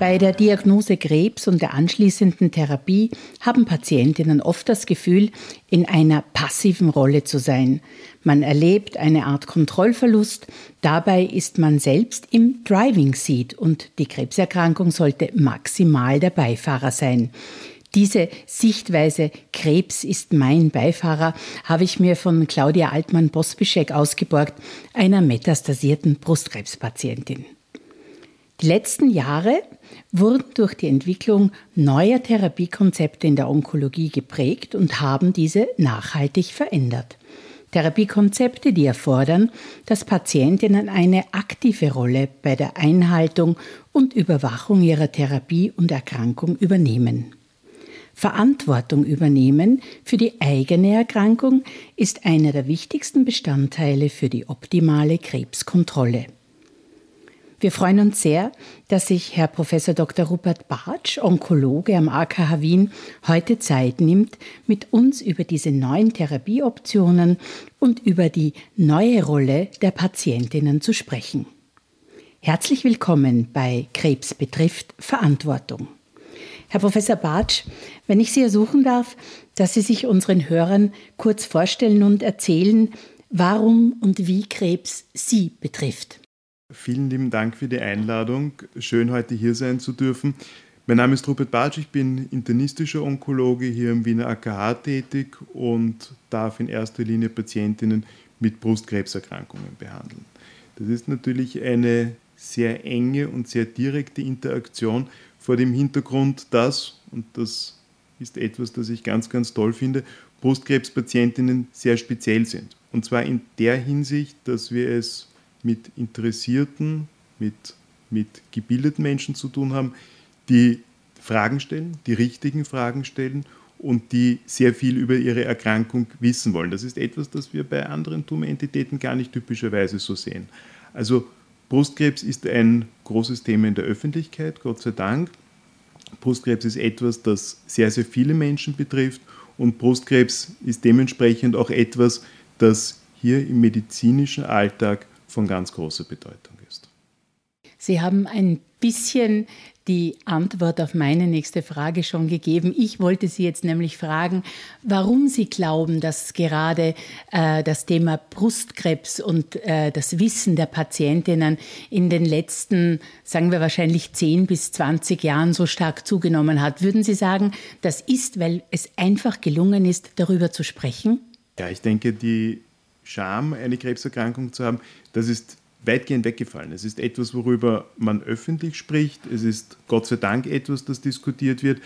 Bei der Diagnose Krebs und der anschließenden Therapie haben Patientinnen oft das Gefühl, in einer passiven Rolle zu sein. Man erlebt eine Art Kontrollverlust, dabei ist man selbst im Driving Seat und die Krebserkrankung sollte maximal der Beifahrer sein. Diese Sichtweise Krebs ist mein Beifahrer habe ich mir von Claudia Altmann-Bospischek ausgeborgt, einer metastasierten Brustkrebspatientin. Die letzten Jahre wurden durch die Entwicklung neuer Therapiekonzepte in der Onkologie geprägt und haben diese nachhaltig verändert. Therapiekonzepte, die erfordern, dass Patientinnen eine aktive Rolle bei der Einhaltung und Überwachung ihrer Therapie und Erkrankung übernehmen. Verantwortung übernehmen für die eigene Erkrankung ist einer der wichtigsten Bestandteile für die optimale Krebskontrolle. Wir freuen uns sehr, dass sich Herr Prof. Dr. Rupert Bartsch, Onkologe am AKH Wien, heute Zeit nimmt, mit uns über diese neuen Therapieoptionen und über die neue Rolle der Patientinnen zu sprechen. Herzlich willkommen bei Krebs betrifft Verantwortung. Herr Professor Bartsch, wenn ich Sie ersuchen darf, dass Sie sich unseren Hörern kurz vorstellen und erzählen, warum und wie Krebs Sie betrifft. Vielen lieben Dank für die Einladung. Schön, heute hier sein zu dürfen. Mein Name ist Rupert Bartsch, ich bin internistischer Onkologe hier im Wiener AKH tätig und darf in erster Linie Patientinnen mit Brustkrebserkrankungen behandeln. Das ist natürlich eine sehr enge und sehr direkte Interaktion vor dem Hintergrund, dass, und das ist etwas, das ich ganz, ganz toll finde, Brustkrebspatientinnen sehr speziell sind. Und zwar in der Hinsicht, dass wir es mit interessierten, mit, mit gebildeten Menschen zu tun haben, die Fragen stellen, die richtigen Fragen stellen und die sehr viel über ihre Erkrankung wissen wollen. Das ist etwas, das wir bei anderen Tumorentitäten gar nicht typischerweise so sehen. Also Brustkrebs ist ein großes Thema in der Öffentlichkeit, Gott sei Dank. Brustkrebs ist etwas, das sehr, sehr viele Menschen betrifft und Brustkrebs ist dementsprechend auch etwas, das hier im medizinischen Alltag von ganz großer Bedeutung ist. Sie haben ein bisschen die Antwort auf meine nächste Frage schon gegeben. Ich wollte Sie jetzt nämlich fragen, warum Sie glauben, dass gerade äh, das Thema Brustkrebs und äh, das Wissen der Patientinnen in den letzten, sagen wir wahrscheinlich 10 bis 20 Jahren so stark zugenommen hat. Würden Sie sagen, das ist, weil es einfach gelungen ist, darüber zu sprechen? Ja, ich denke, die Scham, eine Krebserkrankung zu haben, das ist weitgehend weggefallen. Es ist etwas, worüber man öffentlich spricht. Es ist Gott sei Dank etwas, das diskutiert wird.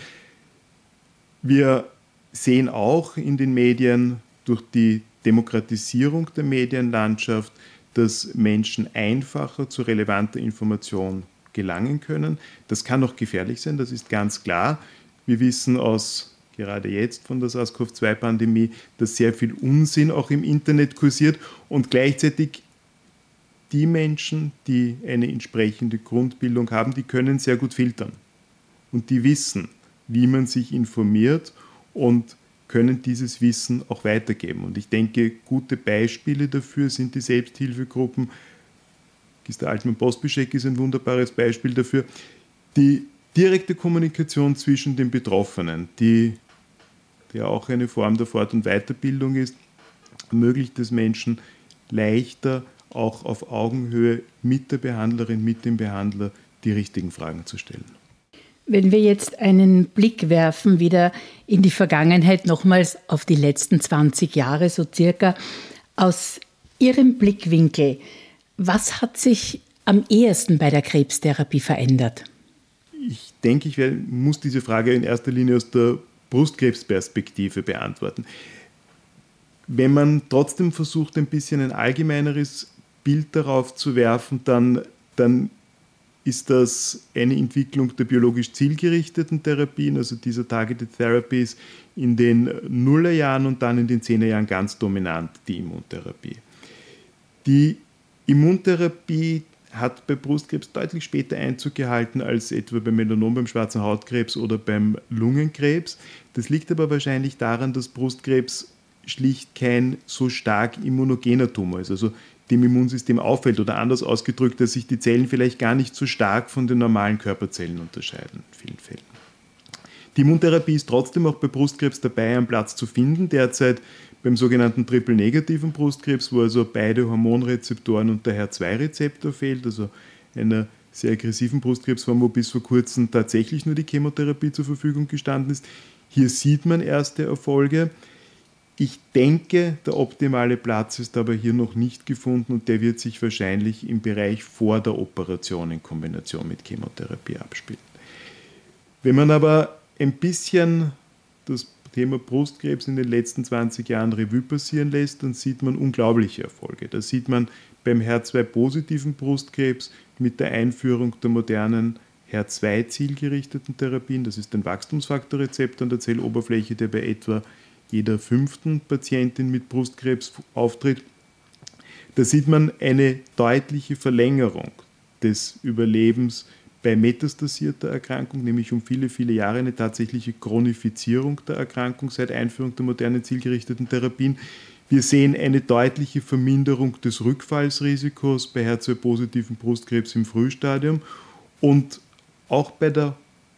Wir sehen auch in den Medien durch die Demokratisierung der Medienlandschaft, dass Menschen einfacher zu relevanter Information gelangen können. Das kann auch gefährlich sein, das ist ganz klar. Wir wissen aus gerade jetzt von der SARS-CoV-2-Pandemie, dass sehr viel Unsinn auch im Internet kursiert und gleichzeitig die Menschen, die eine entsprechende Grundbildung haben, die können sehr gut filtern. Und die wissen, wie man sich informiert und können dieses Wissen auch weitergeben. Und ich denke, gute Beispiele dafür sind die Selbsthilfegruppen. Gister Altmann Postbischek ist ein wunderbares Beispiel dafür. Die direkte Kommunikation zwischen den Betroffenen, die der auch eine Form der Fort- und Weiterbildung ist, ermöglicht es Menschen leichter, auch auf Augenhöhe mit der Behandlerin, mit dem Behandler die richtigen Fragen zu stellen. Wenn wir jetzt einen Blick werfen, wieder in die Vergangenheit, nochmals auf die letzten 20 Jahre so circa, aus Ihrem Blickwinkel, was hat sich am ehesten bei der Krebstherapie verändert? Ich denke, ich muss diese Frage in erster Linie aus der Brustkrebsperspektive beantworten. Wenn man trotzdem versucht, ein bisschen ein allgemeineres Bild darauf zu werfen, dann dann ist das eine Entwicklung der biologisch zielgerichteten Therapien, also dieser Targeted Therapies in den Nullerjahren und dann in den Zehnerjahren ganz dominant die Immuntherapie. Die Immuntherapie hat bei Brustkrebs deutlich später Einzug gehalten als etwa beim Melanom, beim schwarzen Hautkrebs oder beim Lungenkrebs. Das liegt aber wahrscheinlich daran, dass Brustkrebs schlicht kein so stark immunogener Tumor ist, also dem Immunsystem auffällt oder anders ausgedrückt, dass sich die Zellen vielleicht gar nicht so stark von den normalen Körperzellen unterscheiden in vielen Fällen. Die Immuntherapie ist trotzdem auch bei Brustkrebs dabei, einen Platz zu finden. Derzeit beim sogenannten triple-negativen Brustkrebs, wo also beide Hormonrezeptoren und der HER2-Rezeptor fehlt, also einer sehr aggressiven Brustkrebsform, wo bis vor kurzem tatsächlich nur die Chemotherapie zur Verfügung gestanden ist. Hier sieht man erste Erfolge. Ich denke, der optimale Platz ist aber hier noch nicht gefunden und der wird sich wahrscheinlich im Bereich vor der Operation in Kombination mit Chemotherapie abspielen. Wenn man aber ein bisschen das Thema Brustkrebs in den letzten 20 Jahren Revue passieren lässt, dann sieht man unglaubliche Erfolge. Da sieht man beim HER2-positiven Brustkrebs mit der Einführung der modernen HER2-zielgerichteten Therapien, das ist ein Wachstumsfaktorrezeptor an der Zelloberfläche, der bei etwa jeder fünften Patientin mit Brustkrebs auftritt. Da sieht man eine deutliche Verlängerung des Überlebens bei metastasierter Erkrankung, nämlich um viele, viele Jahre eine tatsächliche Chronifizierung der Erkrankung seit Einführung der modernen zielgerichteten Therapien. Wir sehen eine deutliche Verminderung des Rückfallsrisikos bei HER2-positiven Brustkrebs im Frühstadium und auch bei der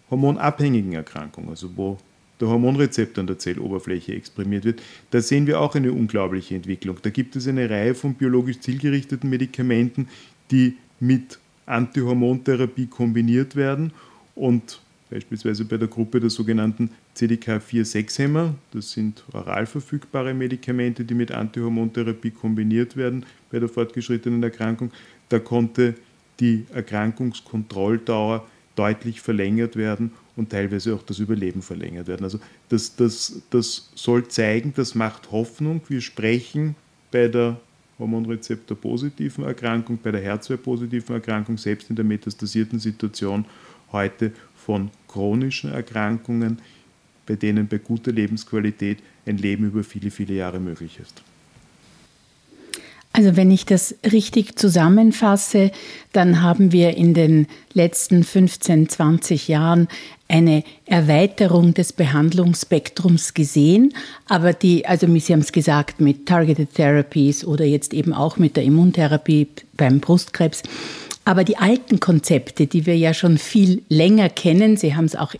hormonabhängigen Erkrankung, also wo der Hormonrezeptor an der Zelloberfläche exprimiert wird, da sehen wir auch eine unglaubliche Entwicklung. Da gibt es eine Reihe von biologisch zielgerichteten Medikamenten, die mit Antihormontherapie kombiniert werden und beispielsweise bei der Gruppe der sogenannten CDK4-6-Hämmer, das sind oral verfügbare Medikamente, die mit Antihormontherapie kombiniert werden bei der fortgeschrittenen Erkrankung, da konnte die Erkrankungskontrolldauer deutlich verlängert werden und teilweise auch das Überleben verlängert werden. Also das, das, das soll zeigen, das macht Hoffnung. Wir sprechen bei der Hormonrezeptor-positiven Erkrankung, bei der HER2-positiven Erkrankung, selbst in der metastasierten Situation heute von chronischen Erkrankungen, bei denen bei guter Lebensqualität ein Leben über viele, viele Jahre möglich ist. Also wenn ich das richtig zusammenfasse, dann haben wir in den letzten 15, 20 Jahren eine Erweiterung des Behandlungsspektrums gesehen, aber die, also Sie haben es gesagt, mit Targeted Therapies oder jetzt eben auch mit der Immuntherapie beim Brustkrebs. Aber die alten Konzepte, die wir ja schon viel länger kennen, Sie haben es auch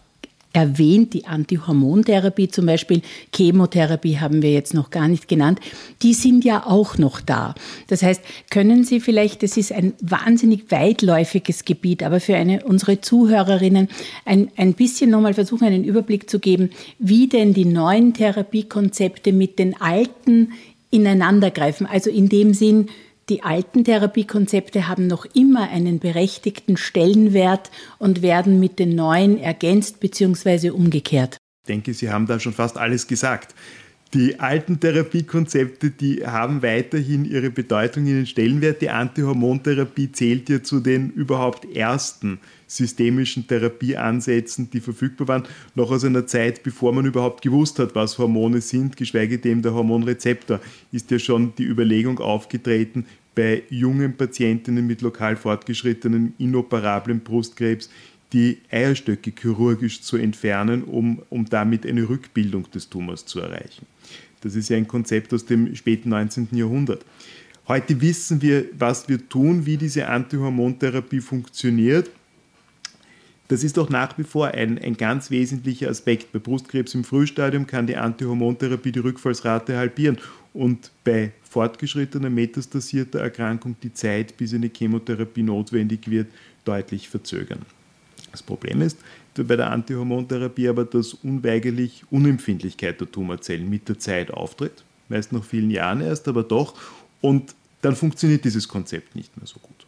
erwähnt, die Antihormontherapie zum Beispiel, Chemotherapie haben wir jetzt noch gar nicht genannt, die sind ja auch noch da. Das heißt, können Sie vielleicht, das ist ein wahnsinnig weitläufiges Gebiet, aber für eine, unsere Zuhörerinnen ein, ein bisschen nochmal versuchen, einen Überblick zu geben, wie denn die neuen Therapiekonzepte mit den alten ineinandergreifen. Also in dem Sinn, die alten Therapiekonzepte haben noch immer einen berechtigten Stellenwert und werden mit den neuen ergänzt bzw. umgekehrt. Ich denke, Sie haben da schon fast alles gesagt. Die alten Therapiekonzepte, die haben weiterhin ihre Bedeutung, ihren Stellenwert. Die Antihormontherapie zählt ja zu den überhaupt ersten systemischen Therapieansätzen, die verfügbar waren, noch aus einer Zeit, bevor man überhaupt gewusst hat, was Hormone sind, geschweige denn der Hormonrezeptor, ist ja schon die Überlegung aufgetreten, bei jungen Patientinnen mit lokal fortgeschrittenem inoperablen Brustkrebs die Eierstöcke chirurgisch zu entfernen, um, um damit eine Rückbildung des Tumors zu erreichen. Das ist ja ein Konzept aus dem späten 19. Jahrhundert. Heute wissen wir, was wir tun, wie diese Antihormontherapie funktioniert. Das ist auch nach wie vor ein, ein ganz wesentlicher Aspekt. Bei Brustkrebs im Frühstadium kann die Antihormontherapie die Rückfallsrate halbieren und bei fortgeschrittener metastasierter Erkrankung die Zeit, bis eine Chemotherapie notwendig wird, deutlich verzögern. Das Problem ist bei der Antihormontherapie aber, dass unweigerlich Unempfindlichkeit der Tumorzellen mit der Zeit auftritt, meist nach vielen Jahren erst, aber doch, und dann funktioniert dieses Konzept nicht mehr so gut.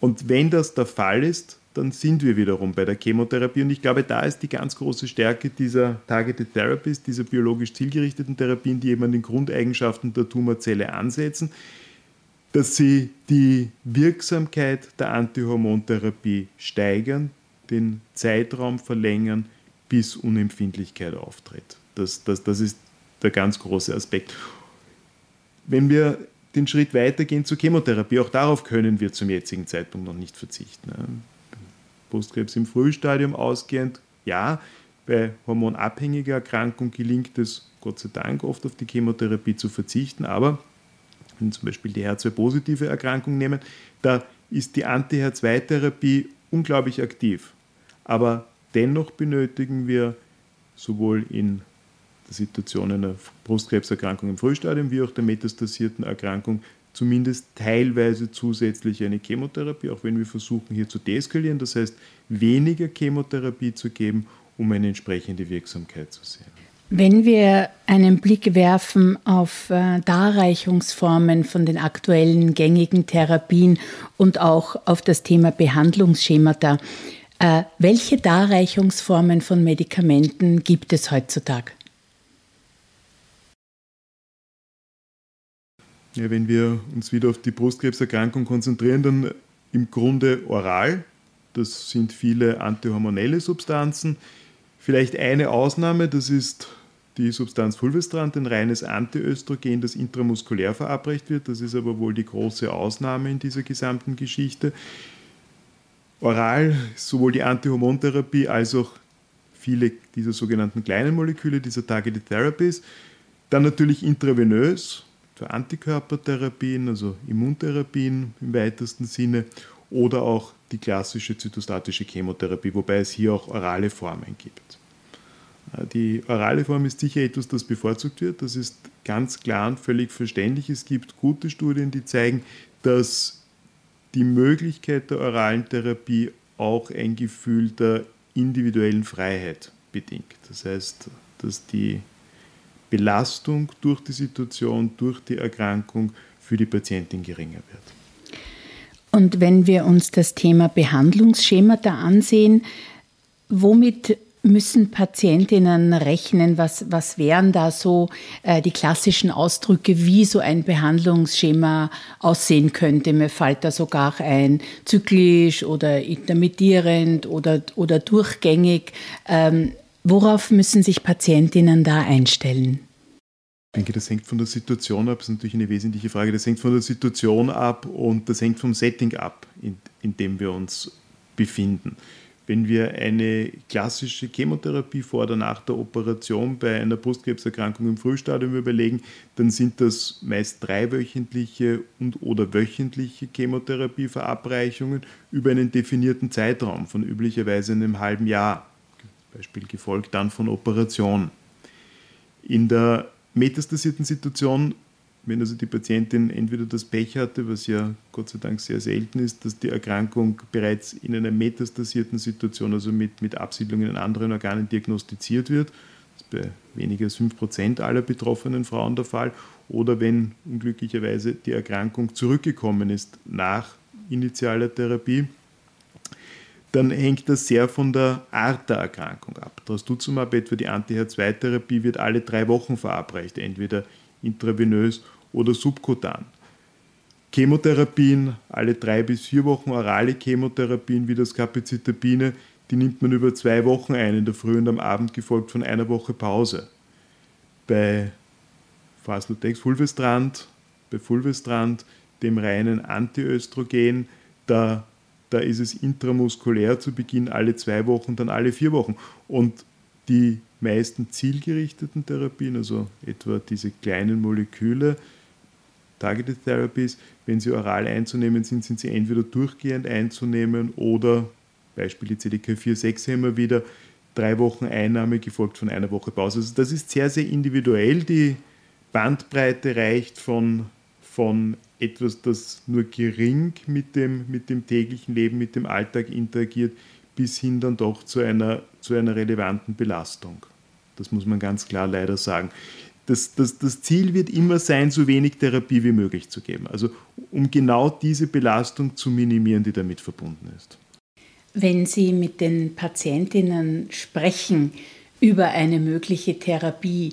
Und wenn das der Fall ist, dann sind wir wiederum bei der Chemotherapie. Und ich glaube, da ist die ganz große Stärke dieser Targeted Therapies, dieser biologisch zielgerichteten Therapien, die eben an den Grundeigenschaften der Tumorzelle ansetzen. dass sie die Wirksamkeit der Antihormontherapie steigern, den Zeitraum verlängern, bis Unempfindlichkeit auftritt. Das, das, das ist der ganz große Aspekt. Wenn wir den Schritt weitergehen zur Chemotherapie, auch darauf können wir zum jetzigen Zeitpunkt noch nicht verzichten. Brustkrebs im Frühstadium ausgehend, ja, bei hormonabhängiger Erkrankung gelingt es Gott sei Dank oft auf die Chemotherapie zu verzichten, aber wenn zum Beispiel die HER2-positive Erkrankung nehmen, da ist die Anti-HER2-Therapie unglaublich aktiv. Aber dennoch benötigen wir sowohl in der Situation einer Brustkrebserkrankung im Frühstadium wie auch der metastasierten Erkrankung zumindest teilweise zusätzlich eine Chemotherapie, auch wenn wir versuchen hier zu deeskalieren, das heißt weniger Chemotherapie zu geben, um eine entsprechende Wirksamkeit zu sehen. Wenn wir einen Blick werfen auf äh, Darreichungsformen von den aktuellen gängigen Therapien und auch auf das Thema Behandlungsschemata, äh, welche Darreichungsformen von Medikamenten gibt es heutzutage? Ja, wenn wir uns wieder auf die Brustkrebserkrankung konzentrieren, dann im Grunde oral. Das sind viele antihormonelle Substanzen. Vielleicht eine Ausnahme, das ist die Substanz Fulvestrant, ein reines Antiöstrogen, das intramuskulär verabreicht wird. Das ist aber wohl die große Ausnahme in dieser gesamten Geschichte. Oral sowohl die Antihormontherapie als auch viele dieser sogenannten kleinen Moleküle, dieser Targeted Therapies. Dann natürlich intravenös für Antikörpertherapien, also Immuntherapien im weitesten Sinne oder auch die klassische zytostatische Chemotherapie, wobei es hier auch orale Formen gibt. Die orale Form ist sicher etwas, das bevorzugt wird. Das ist ganz klar und völlig verständlich. Es gibt gute Studien, die zeigen, dass die Möglichkeit der oralen Therapie auch ein Gefühl der individuellen Freiheit bedingt. Das heißt, dass die Belastung durch die Situation, durch die Erkrankung für die Patientin geringer wird. Und wenn wir uns das Thema Behandlungsschemata ansehen, womit müssen Patientinnen rechnen? Was, was wären da so äh, die klassischen Ausdrücke, wie so ein Behandlungsschema aussehen könnte? Mir fällt da sogar ein zyklisch oder intermittierend oder, oder durchgängig. Ähm, worauf müssen sich Patientinnen da einstellen? Ich denke, das hängt von der Situation ab. Das ist natürlich eine wesentliche Frage. Das hängt von der Situation ab und das hängt vom Setting ab, in, in dem wir uns befinden. Wenn wir eine klassische Chemotherapie vor oder nach der Operation bei einer Brustkrebserkrankung im Frühstadium überlegen, dann sind das meist dreiwöchentliche und oder wöchentliche Chemotherapieverabreichungen über einen definierten Zeitraum von üblicherweise einem halben Jahr, Beispiel gefolgt dann von Operationen. In der metastasierten Situation wenn also die Patientin entweder das Pech hatte, was ja Gott sei Dank sehr selten ist, dass die Erkrankung bereits in einer metastasierten Situation, also mit, mit Absiedlungen in anderen Organen diagnostiziert wird, das ist bei weniger als 5% aller betroffenen Frauen der Fall, oder wenn unglücklicherweise die Erkrankung zurückgekommen ist nach initialer Therapie, dann hängt das sehr von der Art der Erkrankung ab. Trastuzumab, etwa die Anti-H2-Therapie, wird alle drei Wochen verabreicht, entweder intravenös oder subkutan. Chemotherapien, alle drei bis vier Wochen orale Chemotherapien wie das Capecitabine, die nimmt man über zwei Wochen ein, in der Früh und am Abend gefolgt von einer Woche Pause. Bei Faslodex Fulvestrant, bei Fulvestrant, dem reinen Antiöstrogen, da, da ist es intramuskulär zu Beginn alle zwei Wochen, dann alle vier Wochen. Und die meisten zielgerichteten Therapien, also etwa diese kleinen Moleküle, Targeted Therapies, wenn sie oral einzunehmen sind, sind sie entweder durchgehend einzunehmen oder, Beispiel die CDK4-6-Hämmer wieder, drei Wochen Einnahme gefolgt von einer Woche Pause. Also das ist sehr, sehr individuell. Die Bandbreite reicht von, von etwas, das nur gering mit dem, mit dem täglichen Leben, mit dem Alltag interagiert, bis hin dann doch zu einer, zu einer relevanten Belastung. Das muss man ganz klar leider sagen. Das, das, das Ziel wird immer sein, so wenig Therapie wie möglich zu geben. Also um genau diese Belastung zu minimieren, die damit verbunden ist. Wenn Sie mit den Patientinnen sprechen über eine mögliche Therapie,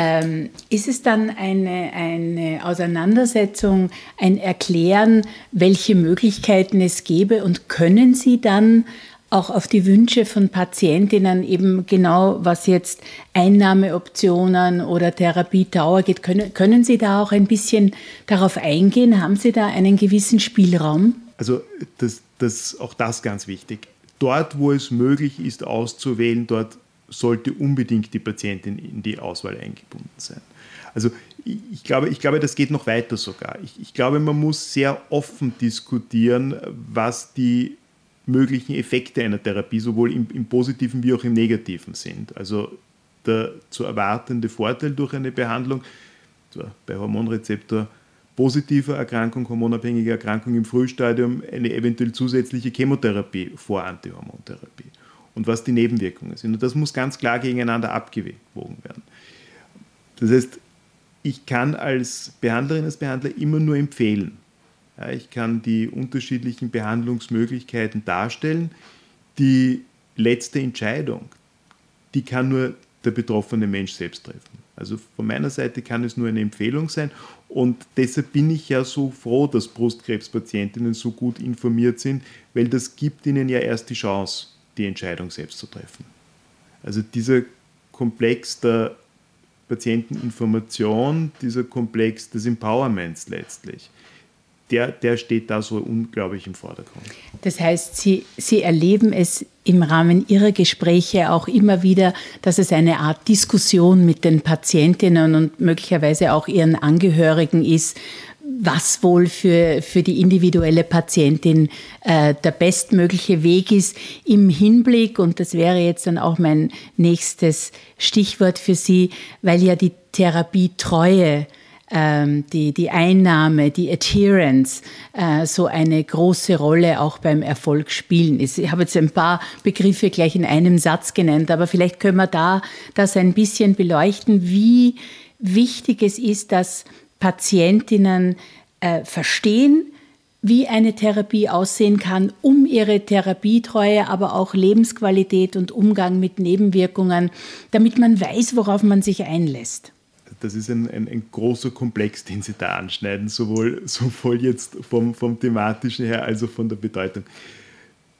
Ähm, ist es dann eine, eine Auseinandersetzung, ein Erklären, welche Möglichkeiten es gäbe und können Sie dann auch auf die Wünsche von Patientinnen eben genau, was jetzt Einnahmeoptionen oder Therapiedauer geht, können, können Sie da auch ein bisschen darauf eingehen? Haben Sie da einen gewissen Spielraum? Also das, das, auch das ganz wichtig. Dort, wo es möglich ist, auszuwählen, dort sollte unbedingt die Patientin in die Auswahl eingebunden sein. Also ich glaube, ich glaube, das geht noch weiter sogar. Ich, ich glaube, man muss sehr offen diskutieren, was die möglichen Effekte einer Therapie sowohl im, im positiven wie auch im negativen sind. Also der zu erwartende Vorteil durch eine Behandlung bei Hormonrezeptor positiver Erkrankung, hormonabhängiger Erkrankung im Frühstadium eine eventuell zusätzliche Chemotherapie vor Antihormontherapie und was die Nebenwirkungen sind. Und das muss ganz klar gegeneinander abgewogen werden. Das heißt, ich kann als Behandlerin, als Behandler immer nur empfehlen, ja, ich kann die unterschiedlichen Behandlungsmöglichkeiten darstellen. Die letzte Entscheidung, die kann nur der betroffene Mensch selbst treffen. Also von meiner Seite kann es nur eine Empfehlung sein und deshalb bin ich ja so froh, dass Brustkrebspatientinnen so gut informiert sind, weil das gibt ihnen ja erst die Chance, die Entscheidung selbst zu treffen. Also dieser Komplex der Patienteninformation, dieser Komplex des Empowerments letztlich, der, der steht da so unglaublich im Vordergrund. Das heißt, Sie, Sie erleben es im Rahmen Ihrer Gespräche auch immer wieder, dass es eine Art Diskussion mit den Patientinnen und möglicherweise auch ihren Angehörigen ist, was wohl für, für die individuelle Patientin äh, der bestmögliche Weg ist im Hinblick, und das wäre jetzt dann auch mein nächstes Stichwort für Sie, weil ja die Therapietreue ähm, die, die Einnahme, die Adherence äh, so eine große Rolle auch beim Erfolg spielen. Ich habe jetzt ein paar Begriffe gleich in einem Satz genannt, aber vielleicht können wir da das ein bisschen beleuchten, wie wichtig es ist, dass Patientinnen äh, verstehen, wie eine Therapie aussehen kann, um ihre Therapietreue, aber auch Lebensqualität und Umgang mit Nebenwirkungen, damit man weiß, worauf man sich einlässt das ist ein, ein, ein, großer Komplex, den Sie da anschneiden, sowohl, sowohl jetzt vom, vom thematischen her als auch von der Bedeutung.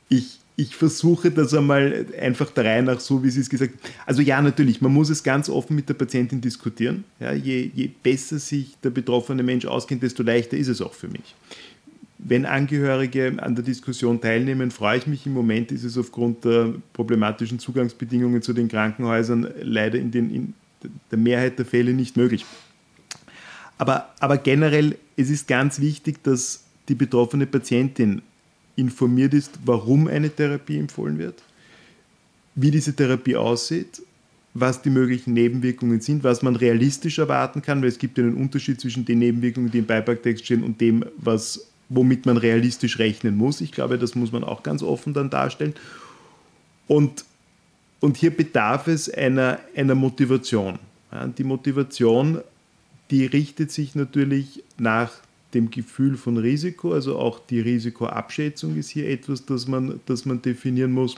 Ich, ich versuche das einmal einfach der Reihe nach so, wie Sie es gesagt haben. Also ja, natürlich, man muss es ganz offen mit der Patientin diskutieren. Ja, je, je besser sich der betroffene Mensch auskennt, desto leichter ist es auch für mich. Wenn Angehörige an der Diskussion teilnehmen, freue ich mich. Im Moment ist es aufgrund der problematischen Zugangsbedingungen zu den Krankenhäusern leider in den in der Mehrheit der Fälle nicht möglich. Aber, aber generell, es ist ganz wichtig, dass die betroffene Patientin informiert ist, warum eine Therapie empfohlen wird, wie diese Therapie aussieht, was die möglichen Nebenwirkungen sind, was man realistisch erwarten kann, weil es gibt einen Unterschied zwischen den Nebenwirkungen, die im Beipacktext stehen, und dem, was, womit man realistisch rechnen muss. Ich glaube, das muss man auch ganz offen dann darstellen. Und und hier bedarf es einer, einer Motivation. Ja, die Motivation, die richtet sich natürlich nach dem Gefühl von Risiko, also auch die Risikoabschätzung ist hier etwas, das man, das man definieren muss.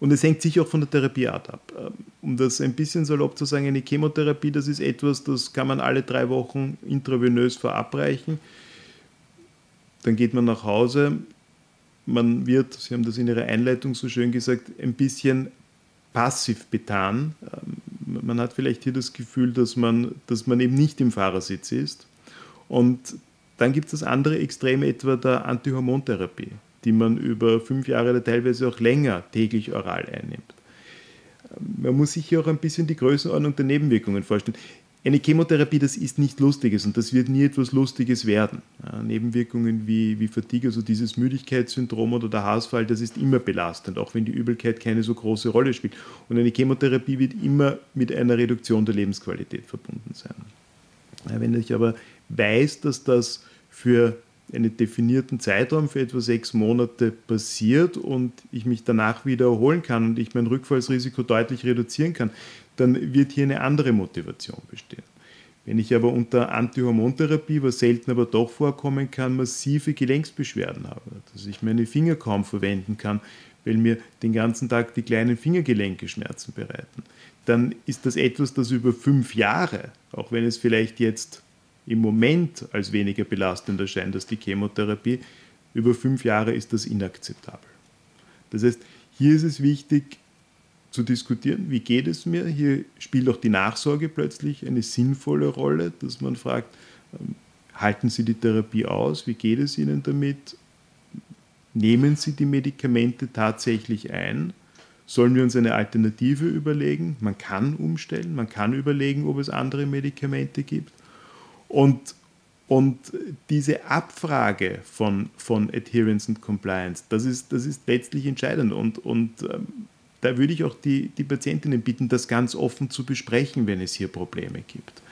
Und es hängt sicher auch von der Therapieart ab. Ähm, um das ein bisschen salopp zu sagen, eine Chemotherapie, das ist etwas, das kann man alle drei Wochen intravenös verabreichen. Dann geht man nach Hause, man wird, Sie haben das in Ihrer Einleitung so schön gesagt, ein bisschen passiv betan. Ähm, man hat vielleicht hier das Gefühl, dass man, dass man eben nicht im Fahrersitz ist. Und dann gibt es das andere Extrem etwa der Antihormontherapie, die man über fünf Jahre oder teilweise auch länger täglich oral einnimmt. Man muss sich hier auch ein bisschen die Größenordnung der Nebenwirkungen vorstellen. Eine Chemotherapie, das ist nicht Lustiges und das wird nie etwas Lustiges werden. Ja, Nebenwirkungen wie, wie Fatigue, also dieses Müdigkeitssyndrom oder der Haarausfall, das ist immer belastend, auch wenn die Übelkeit keine so große Rolle spielt. Und eine Chemotherapie wird immer mit einer Reduktion der Lebensqualität verbunden sein. Ja, wenn ich aber weiß, dass das für einen definierten Zeitraum für etwa sechs Monate passiert und ich mich danach wieder erholen kann und ich mein Rückfallsrisiko deutlich reduzieren kann, dann wird hier eine andere Motivation bestehen. Wenn ich aber unter Antihormontherapie, was selten aber doch vorkommen kann, massive Gelenksbeschwerden habe, dass ich meine Finger kaum verwenden kann, weil mir den ganzen Tag die kleinen Fingergelenke Schmerzen bereiten, dann ist das etwas, das über fünf Jahre, auch wenn es vielleicht jetzt im Moment als weniger belastend erscheint als die Chemotherapie, über fünf Jahre ist das inakzeptabel. Das heißt, hier ist es wichtig zu diskutieren, wie geht es mir. Hier spielt auch die Nachsorge plötzlich eine sinnvolle Rolle, dass man fragt, ähm, halten Sie die Therapie aus, wie geht es Ihnen damit, nehmen Sie die Medikamente tatsächlich ein, sollen wir uns eine Alternative überlegen, man kann umstellen, man kann überlegen, ob es andere Medikamente gibt. Und, und diese Abfrage von, von Adherence und Compliance, das ist, das ist letztlich entscheidend. Und, und ähm, da würde ich auch die, die Patientinnen bitten, das ganz offen zu besprechen, wenn es hier Probleme gibt.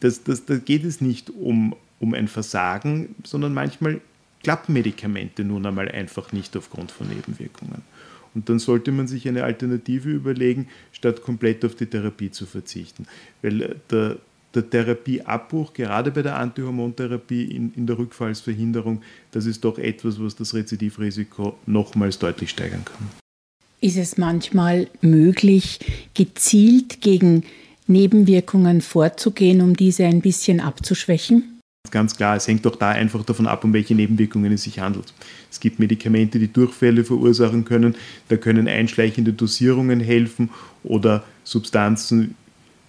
Das, das, da geht es nicht um, um ein Versagen, sondern manchmal klappen Medikamente nun einmal einfach nicht aufgrund von Nebenwirkungen. Und dann sollte man sich eine Alternative überlegen, statt komplett auf die Therapie zu verzichten. Weil äh, der, der Therapieabbruch, gerade bei der Antihormontherapie in, in der Rückfallsverhinderung, das ist doch etwas, was das Rezidivrisiko nochmals deutlich steigern kann. Ist es manchmal möglich, gezielt gegen Nebenwirkungen vorzugehen, um diese ein bisschen abzuschwächen? Ganz klar, es hängt auch da einfach davon ab, um welche Nebenwirkungen es sich handelt. Es gibt Medikamente, die Durchfälle verursachen können, da können einschleichende Dosierungen helfen oder Substanzen,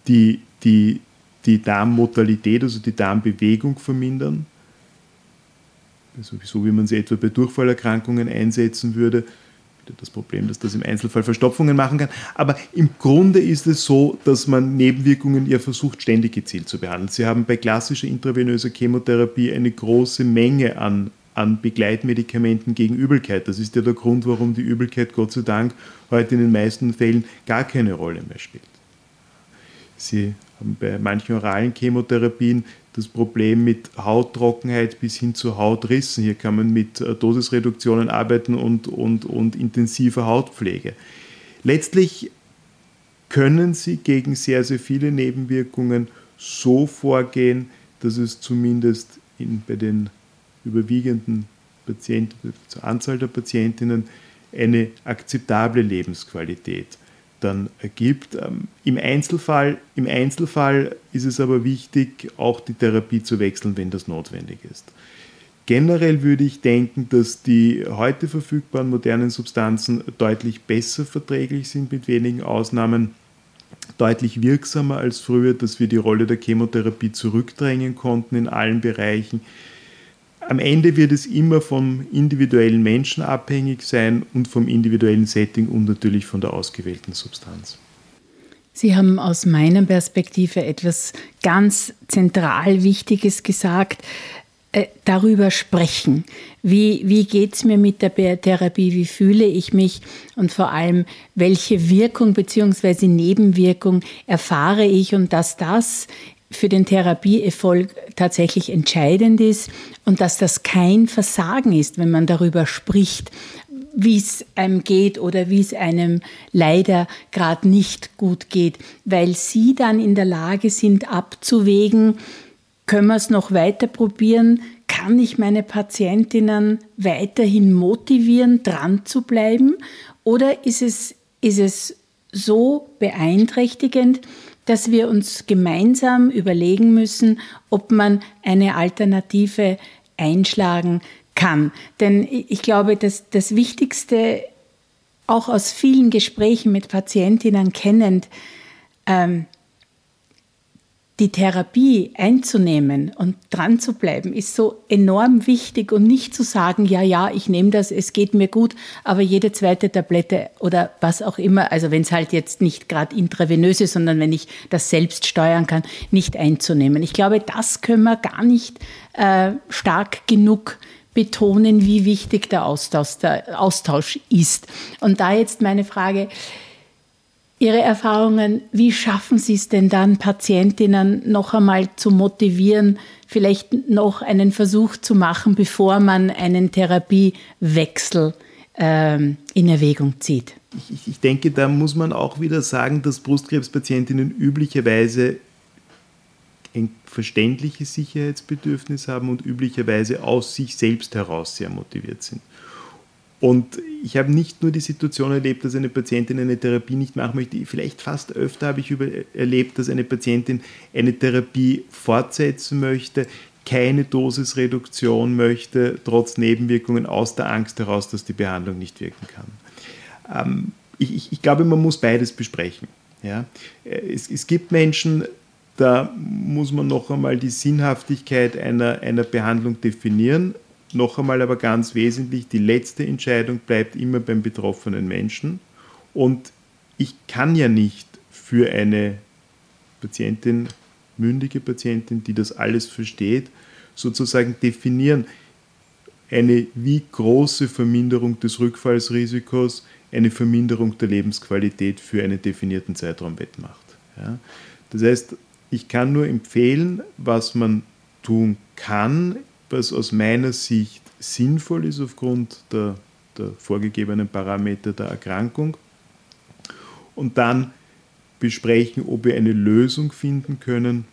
die die die Darmmotalität, also die Darmbewegung vermindern, also so wie man sie etwa bei Durchfallerkrankungen einsetzen würde. Das Problem, dass das im Einzelfall Verstopfungen machen kann. Aber im Grunde ist es so, dass man Nebenwirkungen ja versucht, ständig gezielt zu behandeln. Sie haben bei klassischer intravenöser Chemotherapie eine große Menge an, an Begleitmedikamenten gegen Übelkeit. Das ist ja der Grund, warum die Übelkeit Gott sei Dank heute in den meisten Fällen gar keine Rolle mehr spielt. Sie haben bei manchen oralen Chemotherapien das Problem mit Hauttrockenheit bis hin zu Hautrissen. Hier kann man mit äh, Dosisreduktionen arbeiten und, und, und intensiver Hautpflege. Letztlich können Sie gegen sehr, sehr viele Nebenwirkungen so vorgehen, dass es zumindest in, bei den überwiegenden Patienten, zur Anzahl der Patientinnen, eine akzeptable Lebensqualität dann ergibt. Ähm, Im Einzelfall, Im Einzelfall ist es aber wichtig, auch die Therapie zu wechseln, wenn das notwendig ist. Generell würde ich denken, dass die heute verfügbaren modernen Substanzen deutlich besser verträglich sind, mit wenigen Ausnahmen, deutlich wirksamer als früher, dass wir die Rolle der Chemotherapie zurückdrängen konnten in allen Bereichen. Am Ende wird es immer vom individuellen Menschen abhängig sein und vom individuellen Setting und natürlich von der ausgewählten Substanz. Sie haben aus meiner Perspektive etwas ganz zentral Wichtiges gesagt. Äh, darüber sprechen. Wie, wie geht es mir mit der Therapie? Wie fühle ich mich? Und vor allem, welche Wirkung bzw. Nebenwirkung erfahre ich? Und dass das für den Therapieerfolg tatsächlich entscheidend ist und dass das kein Versagen ist, wenn man darüber spricht, wie es einem geht oder wie es einem leider gerade nicht gut geht, weil sie dann in der Lage sind abzuwägen, können wir es noch weiter probieren, kann ich meine Patientinnen weiterhin motivieren, dran zu bleiben? Oder ist es, ist es so beeinträchtigend, dass wir uns gemeinsam überlegen müssen, ob man eine Alternative einschlagen kann. Denn ich glaube, dass das Wichtigste, auch aus vielen Gesprächen mit Patientinnen kennend, ähm, die Therapie einzunehmen und dran zu bleiben, ist so enorm wichtig und nicht zu sagen, ja, ja, ich nehme das, es geht mir gut, aber jede zweite Tablette oder was auch immer, also wenn es halt jetzt nicht gerade intravenös ist, sondern wenn ich das selbst steuern kann, nicht einzunehmen. Ich glaube, das können wir gar nicht äh, stark genug betonen, wie wichtig der Austausch, der Austausch ist. Und da jetzt meine Frage, Ihre Erfahrungen, wie schaffen Sie es denn dann, Patientinnen noch einmal zu motivieren, vielleicht noch einen Versuch zu machen, bevor man einen Therapiewechsel ähm, in Erwägung zieht? Ich, ich denke, da muss man auch wieder sagen, dass Brustkrebspatientinnen üblicherweise ein verständliches Sicherheitsbedürfnis haben und üblicherweise aus sich selbst heraus sehr motiviert sind. Und ich habe nicht nur die Situation erlebt, dass eine Patientin eine Therapie nicht machen möchte, vielleicht fast öfter habe ich über, erlebt, dass eine Patientin eine Therapie fortsetzen möchte, keine Dosisreduktion möchte, trotz Nebenwirkungen aus der Angst heraus, dass die Behandlung nicht wirken kann. Ähm, ich, ich, ich, glaube, man muss beides besprechen. Ja? Es, es gibt Menschen, da muss man noch einmal die Sinnhaftigkeit einer, einer Behandlung definieren noch einmal aber ganz wesentlich, die letzte Entscheidung bleibt immer beim betroffenen Menschen. Und ich kann ja nicht für eine Patientin, mündige Patientin, die das alles versteht, sozusagen definieren, eine wie große Verminderung des Rückfallsrisikos eine Verminderung der Lebensqualität für einen definierten Zeitraum wettmacht. Ja? Das heißt, ich kann nur empfehlen, was man tun kann was aus meiner Sicht sinnvoll ist aufgrund der, der vorgegebenen Parameter der Erkrankung. Und dann besprechen, ob wir eine Lösung finden können,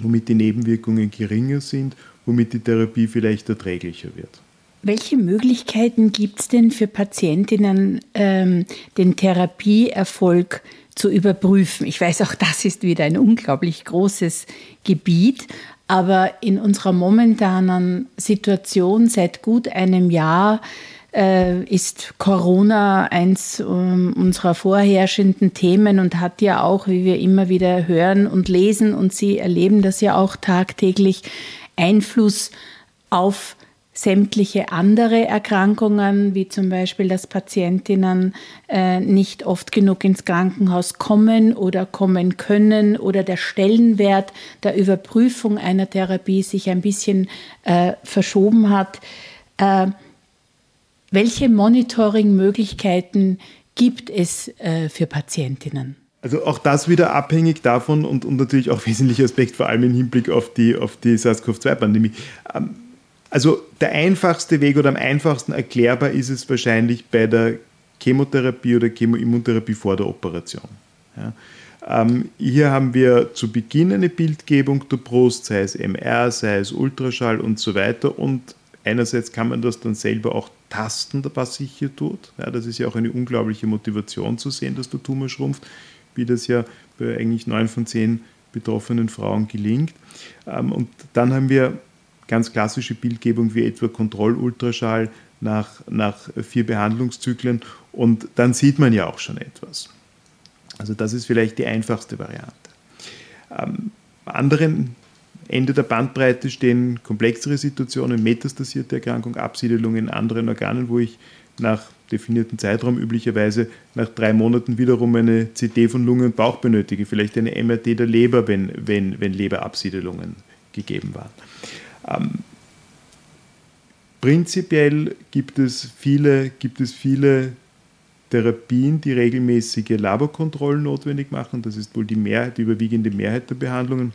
womit die Nebenwirkungen geringer sind, womit die Therapie vielleicht erträglicher wird. Welche Möglichkeiten gibt es denn für Patientinnen, ähm, den Therapieerfolg zu überprüfen? Ich weiß, auch das ist wieder ein unglaublich großes Gebiet, aber in unserer momentanen Situation seit gut einem Jahr äh, ist Corona eins äh, unserer vorherrschenden Themen und hat ja auch, wie wir immer wieder hören und lesen und Sie erleben das ja auch tagtäglich, Einfluss auf sämtliche andere Erkrankungen, wie zum Beispiel, dass Patientinnen äh, nicht oft genug ins Krankenhaus kommen oder kommen können oder der Stellenwert der Überprüfung einer Therapie sich ein bisschen äh, verschoben hat. Äh, welche Monitoring-Möglichkeiten gibt es äh, für Patientinnen? Also auch das wieder abhängig davon und, und natürlich auch wesentlicher Aspekt, vor allem im Hinblick auf die, auf die SARS-CoV-2-Pandemie. Ähm, also der einfachste Weg oder am einfachsten erklärbar ist es wahrscheinlich bei der Chemotherapie oder Chemoimmuntherapie vor der Operation. Ja. Ähm, hier haben wir zu Beginn eine Bildgebung der Brust, sei es MR, sei es Ultraschall und so weiter. Und einerseits kann man das dann selber auch tasten, was sich hier tut. Ja, das ist ja auch eine unglaubliche Motivation zu sehen, dass der Tumor schrumpft, wie das ja bei eigentlich neun von zehn betroffenen Frauen gelingt. Ähm, und dann haben wir ganz klassische Bildgebung wie etwa Kontrollultraschall nach, nach vier Behandlungszyklen und dann sieht man ja auch schon etwas. Also das ist vielleicht die einfachste Variante. Am anderen Ende der Bandbreite stehen komplexere Situationen, metastasierte Erkrankung, Absiedelung in anderen Organen, wo ich nach definierten Zeitraum üblicherweise nach drei Monaten wiederum eine CT von Lunge und Bauch benötige, vielleicht eine MRT der Leber, wenn, wenn, wenn Leberabsiedelungen gegeben waren. Ähm, prinzipiell gibt es, viele, gibt es viele Therapien, die regelmäßige Laborkontrollen notwendig machen. Das ist wohl die, Mehrheit, die überwiegende Mehrheit der Behandlungen.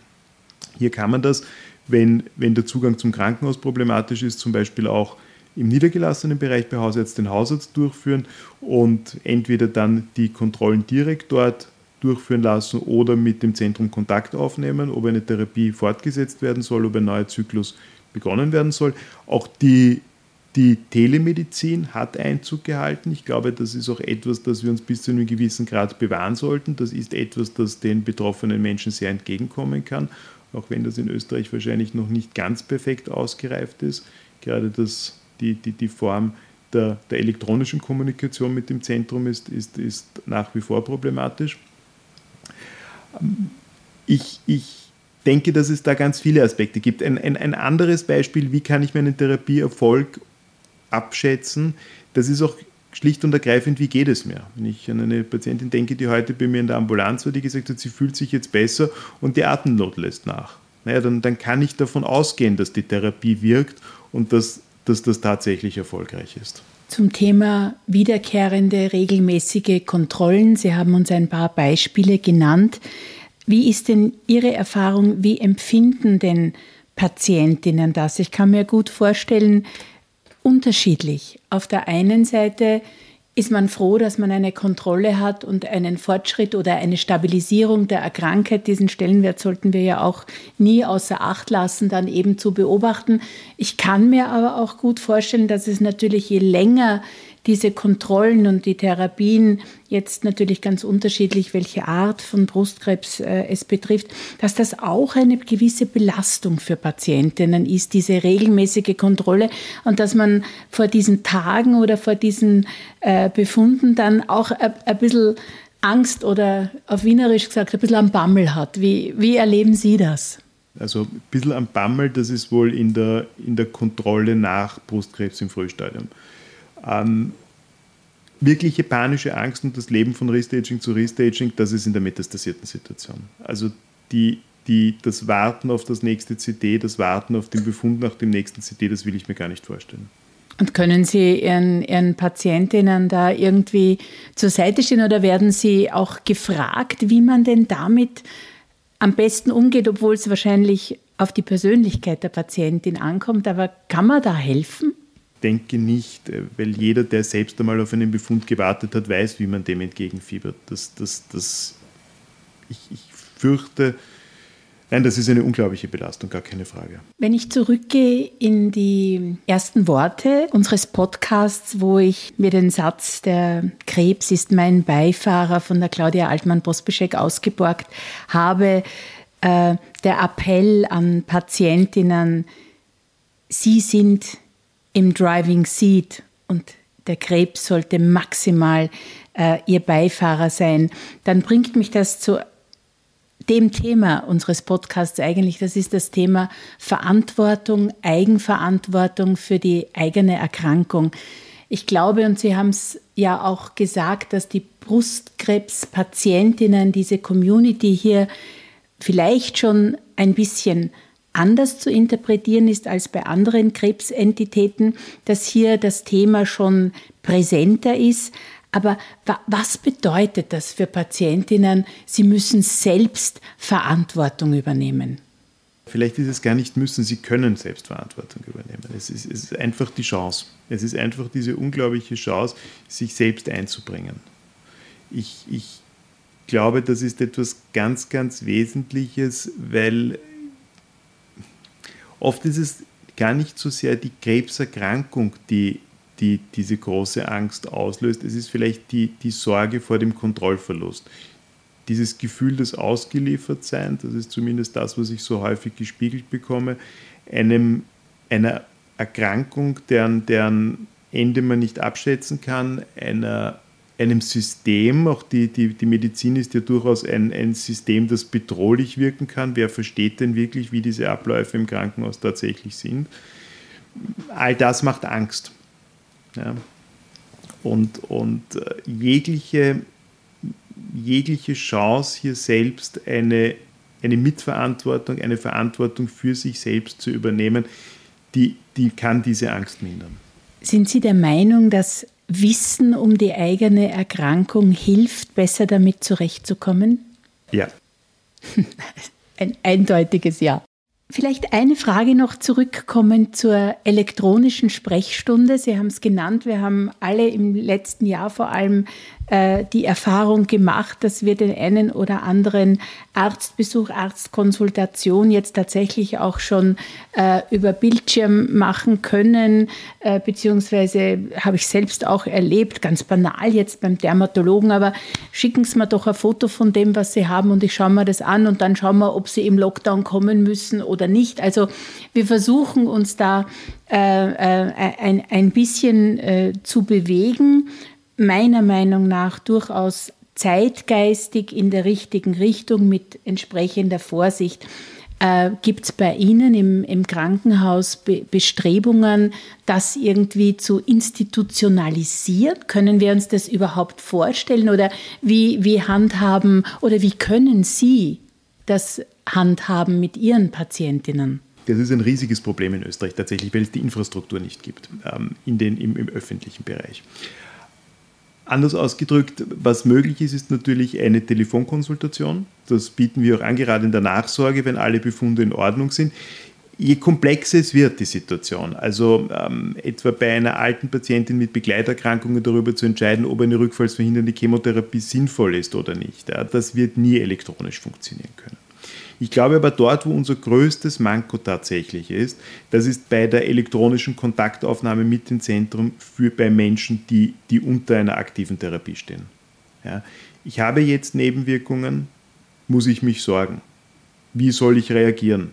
Hier kann man das, wenn, wenn der Zugang zum Krankenhaus problematisch ist, zum Beispiel auch im niedergelassenen Bereich bei Hausarzt den Hausarzt durchführen und entweder dann die Kontrollen direkt dort durchführen lassen oder mit dem Zentrum Kontakt aufnehmen, ob eine Therapie fortgesetzt werden soll, ob ein neuer Zyklus begonnen werden soll. Auch die, die Telemedizin hat Einzug gehalten. Ich glaube, das ist auch etwas, das wir uns bis zu einem gewissen Grad bewahren sollten. Das ist etwas, das den betroffenen Menschen sehr entgegenkommen kann, auch wenn das in Österreich wahrscheinlich noch nicht ganz perfekt ausgereift ist. Gerade das, die, die, die Form der, der elektronischen Kommunikation mit dem Zentrum ist, ist, ist nach wie vor problematisch. Ich, ich denke, dass es da ganz viele Aspekte gibt. Ein, ein, ein anderes Beispiel, wie kann ich meinen Therapieerfolg abschätzen, das ist auch schlicht und ergreifend, wie geht es mir? Wenn ich an eine Patientin denke, die heute bei mir in der Ambulanz war, die gesagt hat, sie fühlt sich jetzt besser und die Atemnot lässt nach. Naja, dann, dann kann ich davon ausgehen, dass die Therapie wirkt und dass, dass das tatsächlich erfolgreich ist. Zum Thema wiederkehrende regelmäßige Kontrollen. Sie haben uns ein paar Beispiele genannt. Wie ist denn Ihre Erfahrung? Wie empfinden denn Patientinnen das? Ich kann mir gut vorstellen, unterschiedlich. Auf der einen Seite ist man froh, dass man eine Kontrolle hat und einen Fortschritt oder eine Stabilisierung der Erkrankheit. Diesen Stellenwert sollten wir ja auch nie außer Acht lassen, dann eben zu beobachten. Ich kann mir aber auch gut vorstellen, dass es natürlich je länger diese Kontrollen und die Therapien, jetzt natürlich ganz unterschiedlich, welche Art von Brustkrebs äh, es betrifft, dass das auch eine gewisse Belastung für Patientinnen ist, diese regelmäßige Kontrolle und dass man vor diesen Tagen oder vor diesen äh, Befunden dann auch ein, bisschen Angst oder auf Wienerisch gesagt ein bisschen am Bammel hat. Wie, wie erleben Sie das? Also ein bisschen am Bammel, das ist wohl in der, in der Kontrolle nach Brustkrebs im Frühstadium. Ähm, wirkliche panische Angst und das Leben von Restaging zu Restaging, das ist in der metastasierten Situation. Also die, die, das Warten auf das nächste CT, das Warten auf den Befund nach dem nächsten CT, das will ich mir gar nicht vorstellen. Und können Sie Ihren, Ihren Patientinnen da irgendwie zur Seite stehen oder werden Sie auch gefragt, wie man denn damit am besten umgeht, obwohl es wahrscheinlich auf die Persönlichkeit der Patientin ankommt? Aber kann man da helfen? Denke nicht, äh, weil jeder, der selbst einmal auf einen Befund gewartet hat, weiß, wie man dem entgegenfiebert. Das, das, das, ich, ich fürchte, nein, das ist eine unglaubliche Belastung, gar keine Frage. Wenn ich zurückgehe in die ersten Worte unseres Podcasts, wo ich mir den Satz, der Krebs ist mein Beifahrer von der Claudia Altmann-Bospischek ausgeborgt habe, äh, der Appell an Patientinnen, Sie sind im Driving Seat und der Krebs sollte maximal äh, ihr Beifahrer sein, dann bringt mich das zu dem Thema unseres Podcasts eigentlich. Das ist das Thema Verantwortung, Eigenverantwortung für die eigene Erkrankung. Ich glaube, und Sie haben es ja auch gesagt, dass die Brustkrebspatientinnen, diese Community hier vielleicht schon ein bisschen anders zu interpretieren ist als bei anderen Krebsentitäten, dass hier das Thema schon präsenter ist. Aber was bedeutet das für Patientinnen? Sie müssen selbst Verantwortung übernehmen. Vielleicht ist es gar nicht müssen, sie können Selbstverantwortung übernehmen. Es ist, es ist einfach die Chance. Es ist einfach diese unglaubliche Chance, sich selbst einzubringen. Ich, ich glaube, das ist etwas ganz, ganz Wesentliches, weil Oft ist es gar nicht so sehr die Krebserkrankung, die, die diese große Angst auslöst. Es ist vielleicht die, die Sorge vor dem Kontrollverlust. Dieses Gefühl des Ausgeliefertsein, das ist zumindest das, was ich so häufig gespiegelt bekomme, einem, einer Erkrankung, deren, deren Ende man nicht abschätzen kann, einer einem System, auch die, die, die Medizin ist ja durchaus ein, ein System, das bedrohlich wirken kann. Wer versteht denn wirklich, wie diese Abläufe im Krankenhaus tatsächlich sind? All das macht Angst. Ja. Und, und äh, jegliche, jegliche Chance, hier selbst eine, eine Mitverantwortung, eine Verantwortung für sich selbst zu übernehmen, die, die kann diese Angst mindern. Sind Sie der Meinung, dass Wissen um die eigene Erkrankung hilft, besser damit zurechtzukommen? Ja. Ein eindeutiges Ja. Vielleicht eine Frage noch zurückkommen zur elektronischen Sprechstunde. Sie haben es genannt, wir haben alle im letzten Jahr vor allem äh, die Erfahrung gemacht, dass wir den einen oder anderen Arztbesuch, Arztkonsultation jetzt tatsächlich auch schon äh, über Bildschirm machen können, äh, beziehungsweise habe ich selbst auch erlebt, ganz banal jetzt beim Dermatologen, aber schicken Sie mir doch ein Foto von dem, was Sie haben und ich schaue mir das an und dann schauen wir, ob Sie im Lockdown kommen müssen oder nicht. Also wir versuchen uns da äh, äh, ein, ein bisschen äh, zu bewegen meiner Meinung nach durchaus zeitgeistig in der richtigen Richtung mit entsprechender Vorsicht. Äh, Gibt es bei Ihnen im, im Krankenhaus Be Bestrebungen, das irgendwie zu institutionalisieren? Können wir uns das überhaupt vorstellen? Oder wie, wie handhaben oder wie können Sie das handhaben mit Ihren Patientinnen? Das ist ein riesiges Problem in Österreich tatsächlich, weil es die Infrastruktur nicht gibt ähm, in den, im, im öffentlichen Bereich. Anders ausgedrückt, was möglich ist, ist natürlich eine Telefonkonsultation. Das bieten wir auch an, gerade in der Nachsorge, wenn alle Befunde in Ordnung sind. Je komplexer es wird, die Situation, also ähm, etwa bei einer alten Patientin mit Begleiterkrankungen darüber zu entscheiden, ob eine rückfallsverhindernde Chemotherapie sinnvoll ist oder nicht, ja, das wird nie elektronisch funktionieren können. Ich glaube aber dort, wo unser größtes Manko tatsächlich ist, das ist bei der elektronischen Kontaktaufnahme mit dem Zentrum für bei Menschen, die, die unter einer aktiven Therapie stehen. Ja. Ich habe jetzt Nebenwirkungen, muss ich mich sorgen. Wie soll ich reagieren?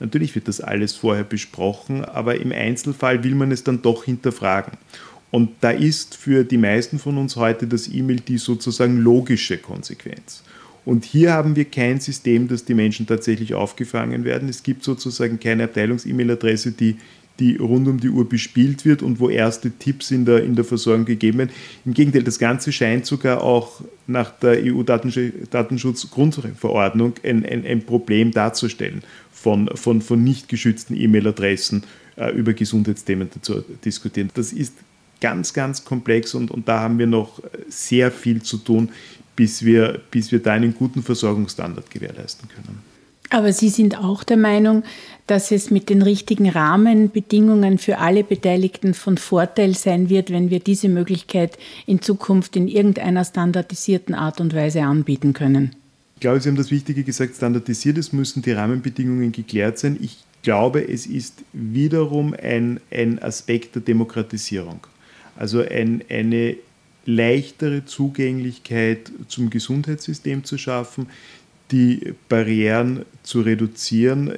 Natürlich wird das alles vorher besprochen, aber im Einzelfall will man es dann doch hinterfragen. Und da ist für die meisten von uns heute das E-Mail die sozusagen logische Konsequenz. Und hier haben wir kein System, dass die Menschen tatsächlich aufgefangen werden. Es gibt sozusagen keine Abteilungs-E-Mail-Adresse, die, die rund um die Uhr bespielt wird und wo erste Tipps in der, in der Versorgung gegeben werden. Im Gegenteil, das Ganze scheint sogar auch nach der EU-Datenschutzgrundverordnung ein, ein, ein Problem darzustellen von, von, von nicht geschützten E-Mail-Adressen äh, über Gesundheitsthemen zu diskutieren. Das ist ganz, ganz komplex und, und da haben wir noch sehr viel zu tun, bis wir, bis wir da einen guten Versorgungsstandard gewährleisten können. Aber Sie sind auch der Meinung, dass es mit den richtigen Rahmenbedingungen für alle Beteiligten von Vorteil sein wird, wenn wir diese Möglichkeit in Zukunft in irgendeiner standardisierten Art und Weise anbieten können? Ich glaube, Sie haben das Wichtige gesagt, standardisiert, es müssen die Rahmenbedingungen geklärt sein. Ich glaube, es ist wiederum ein, ein Aspekt der Demokratisierung. Also ein, eine leichtere Zugänglichkeit zum Gesundheitssystem zu schaffen, die Barrieren zu reduzieren.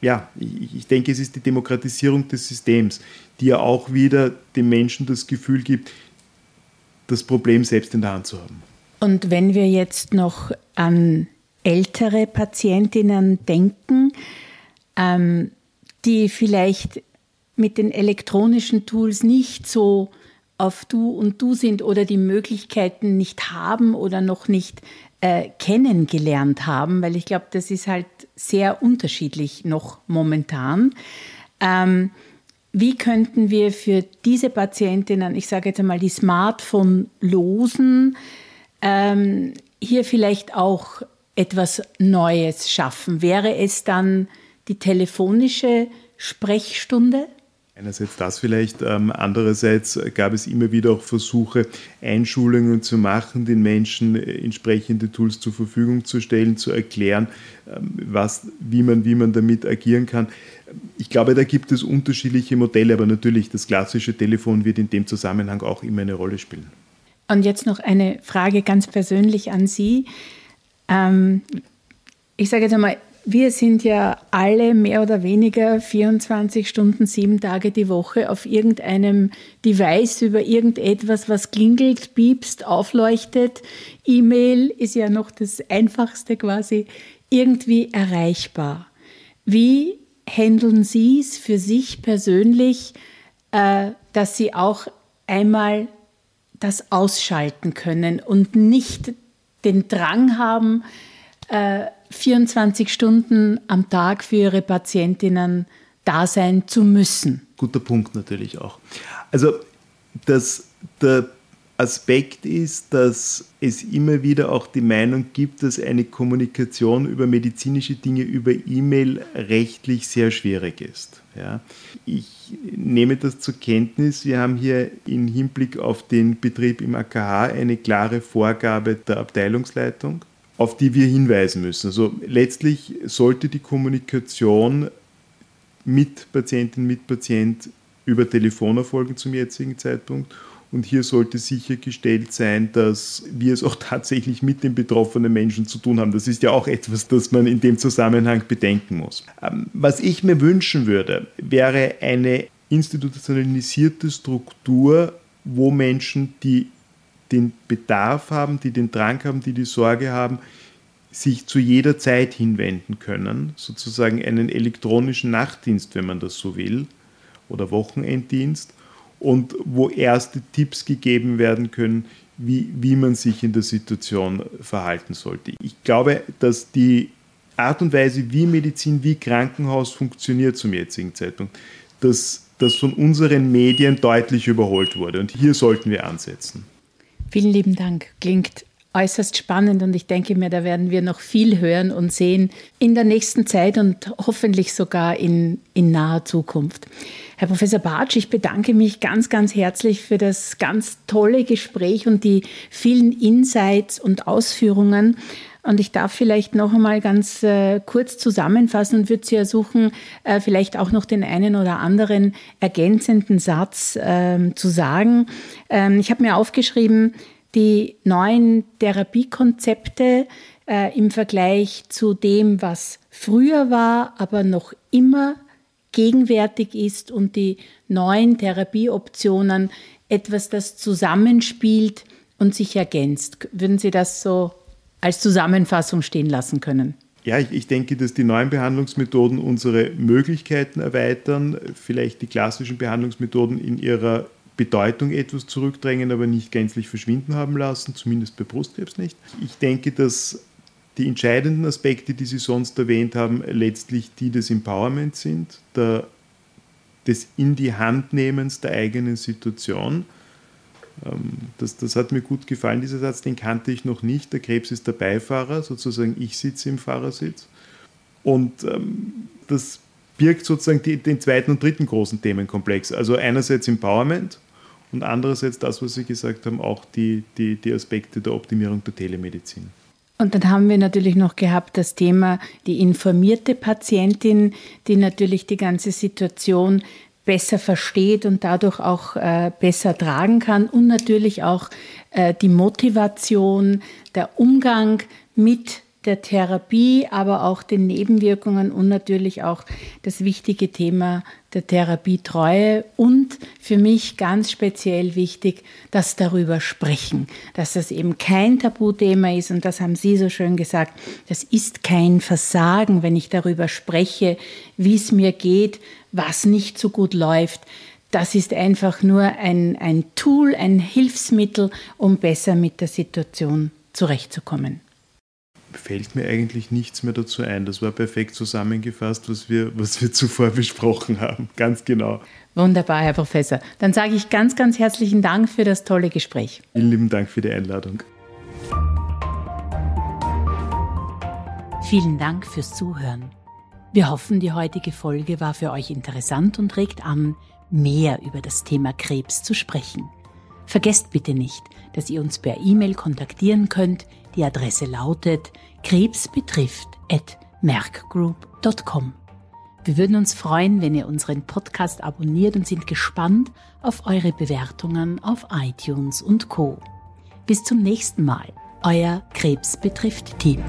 Ja, ich denke, es ist die Demokratisierung des Systems, die ja auch wieder den Menschen das Gefühl gibt, das Problem selbst in der Hand zu haben. Und wenn wir jetzt noch an ältere Patientinnen denken, ähm, die vielleicht mit den elektronischen Tools nicht so auf Du und Du sind oder die Möglichkeiten nicht haben oder noch nicht äh, kennengelernt haben, weil ich glaube, das ist halt sehr unterschiedlich noch momentan. Ähm, wie könnten wir für diese Patientinnen, ich sage jetzt einmal die Smartphone-Losen, ähm, hier vielleicht auch etwas Neues schaffen? Wäre es dann die telefonische Sprechstunde? Einerseits das vielleicht, ähm, andererseits gab es immer wieder auch Versuche, Einschulungen zu machen, den Menschen äh, entsprechende Tools zur Verfügung zu stellen, zu erklären, ähm, was, wie, man, wie man damit agieren kann. Ich glaube, da gibt es unterschiedliche Modelle, aber natürlich das klassische Telefon wird in dem Zusammenhang auch immer eine Rolle spielen. Und jetzt noch eine Frage ganz persönlich an Sie. Ähm, ich sage jetzt einmal, wir sind ja alle mehr oder weniger 24 Stunden, sieben Tage die Woche auf irgendeinem Device über irgendetwas, was klingelt, piepst, aufleuchtet. E-Mail ist ja noch das Einfachste quasi, irgendwie erreichbar. Wie handeln Sie es für sich persönlich, äh, dass Sie auch einmal das ausschalten können und nicht den Drang haben, 24 äh, Stunden am Tag für ihre Patientinnen da sein zu müssen. Guter Punkt natürlich auch. Also das, der Aspekt ist, dass es immer wieder auch die Meinung gibt, dass eine Kommunikation über medizinische Dinge über E-Mail rechtlich sehr schwierig ist. Ja. Ich nehme das zur Kenntnis. Wir haben hier im Hinblick auf den Betrieb im AKH eine klare Vorgabe der Abteilungsleitung auf die wir hinweisen müssen. Also letztlich sollte die Kommunikation mit Patientin, mit Patient über Telefon erfolgen zum jetzigen Zeitpunkt. Und hier sollte sichergestellt sein, dass wir es auch tatsächlich mit den betroffenen Menschen zu tun haben. Das ist ja auch etwas, das man in dem Zusammenhang bedenken muss. Ähm, was ich mir wünschen würde, wäre eine institutionalisierte Struktur, wo Menschen, die den Bedarf haben, die den Drang haben, die die Sorge haben, sich zu jeder Zeit hinwenden können, sozusagen einen elektronischen Nachtdienst, wenn man das so will, oder Wochenenddienst, und wo erste Tipps gegeben werden können, wie, wie man sich in der Situation verhalten sollte. Ich glaube, dass die Art und Weise, wie Medizin, wie Krankenhaus funktioniert zum jetzigen Zeitpunkt, dass das von unseren Medien deutlich überholt wurde. Und hier sollten wir ansetzen. Vielen lieben Dank. Klingt äußerst spannend und ich denke mir, da werden wir noch viel hören und sehen in der nächsten Zeit und hoffentlich sogar in, in naher Zukunft. Herr Professor Bartsch, ich bedanke mich ganz, ganz herzlich für das ganz tolle Gespräch und die vielen Insights und Ausführungen. Und ich darf vielleicht noch einmal ganz äh, kurz zusammenfassen und würde Sie ersuchen, äh, vielleicht auch noch den einen oder anderen ergänzenden Satz äh, zu sagen. Ähm, ich habe mir aufgeschrieben, die neuen Therapiekonzepte äh, im Vergleich zu dem, was früher war, aber noch immer gegenwärtig ist und die neuen Therapieoptionen etwas, das zusammenspielt und sich ergänzt. Würden Sie das so als Zusammenfassung stehen lassen können? Ja, ich, ich, denke, dass die neuen Behandlungsmethoden unsere Möglichkeiten erweitern, vielleicht die klassischen Behandlungsmethoden in ihrer Bedeutung etwas zurückdrängen, aber nicht gänzlich verschwinden haben lassen, zumindest bei Brustkrebs nicht. Ich denke, dass die entscheidenden Aspekte, die Sie sonst erwähnt haben, letztlich die des Empowerment sind, der, des In die Hand nehmens der eigenen Situation. Ähm, das, das hat mir gut gefallen, dieser Satz, den kannte ich noch nicht. Der Krebs ist der Beifahrer, sozusagen ich sitze im Fahrersitz. Und ähm, das birgt sozusagen die, den zweiten und dritten großen Themenkomplex. Also einerseits Empowerment und andererseits das, was Sie gesagt haben, auch die, die, die Aspekte der Optimierung der Telemedizin. Und dann haben wir natürlich noch gehabt das Thema die informierte Patientin, die natürlich die ganze Situation besser versteht und dadurch auch äh, besser tragen kann. Und natürlich auch äh, die Motivation, der Umgang mit der Therapie, aber auch den Nebenwirkungen und natürlich auch das wichtige Thema der Therapietreue. Und für mich ganz speziell wichtig, dass darüber sprechen, dass das eben kein Tabuthema ist. Und das haben Sie so schön gesagt, das ist kein Versagen, wenn ich darüber spreche, wie es mir geht, was nicht so gut läuft. Das ist einfach nur ein, ein Tool, ein Hilfsmittel, um besser mit der Situation zurechtzukommen fällt mir eigentlich nichts mehr dazu ein. Das war perfekt zusammengefasst, was wir, was wir zuvor besprochen haben. Ganz genau. Wunderbar, Herr Professor. Dann sage ich ganz, ganz herzlichen Dank für das tolle Gespräch. Vielen lieben Dank für die Einladung. Vielen Dank fürs Zuhören. Wir hoffen, die heutige Folge war für euch interessant und regt an, mehr über das Thema Krebs zu sprechen. Vergesst bitte nicht, dass ihr uns per E-Mail kontaktieren könnt. Die Adresse lautet krebsbetrifft.merkgroup.com. Wir würden uns freuen, wenn ihr unseren Podcast abonniert und sind gespannt auf eure Bewertungen auf iTunes und Co. Bis zum nächsten Mal, euer Krebs betrifft Team.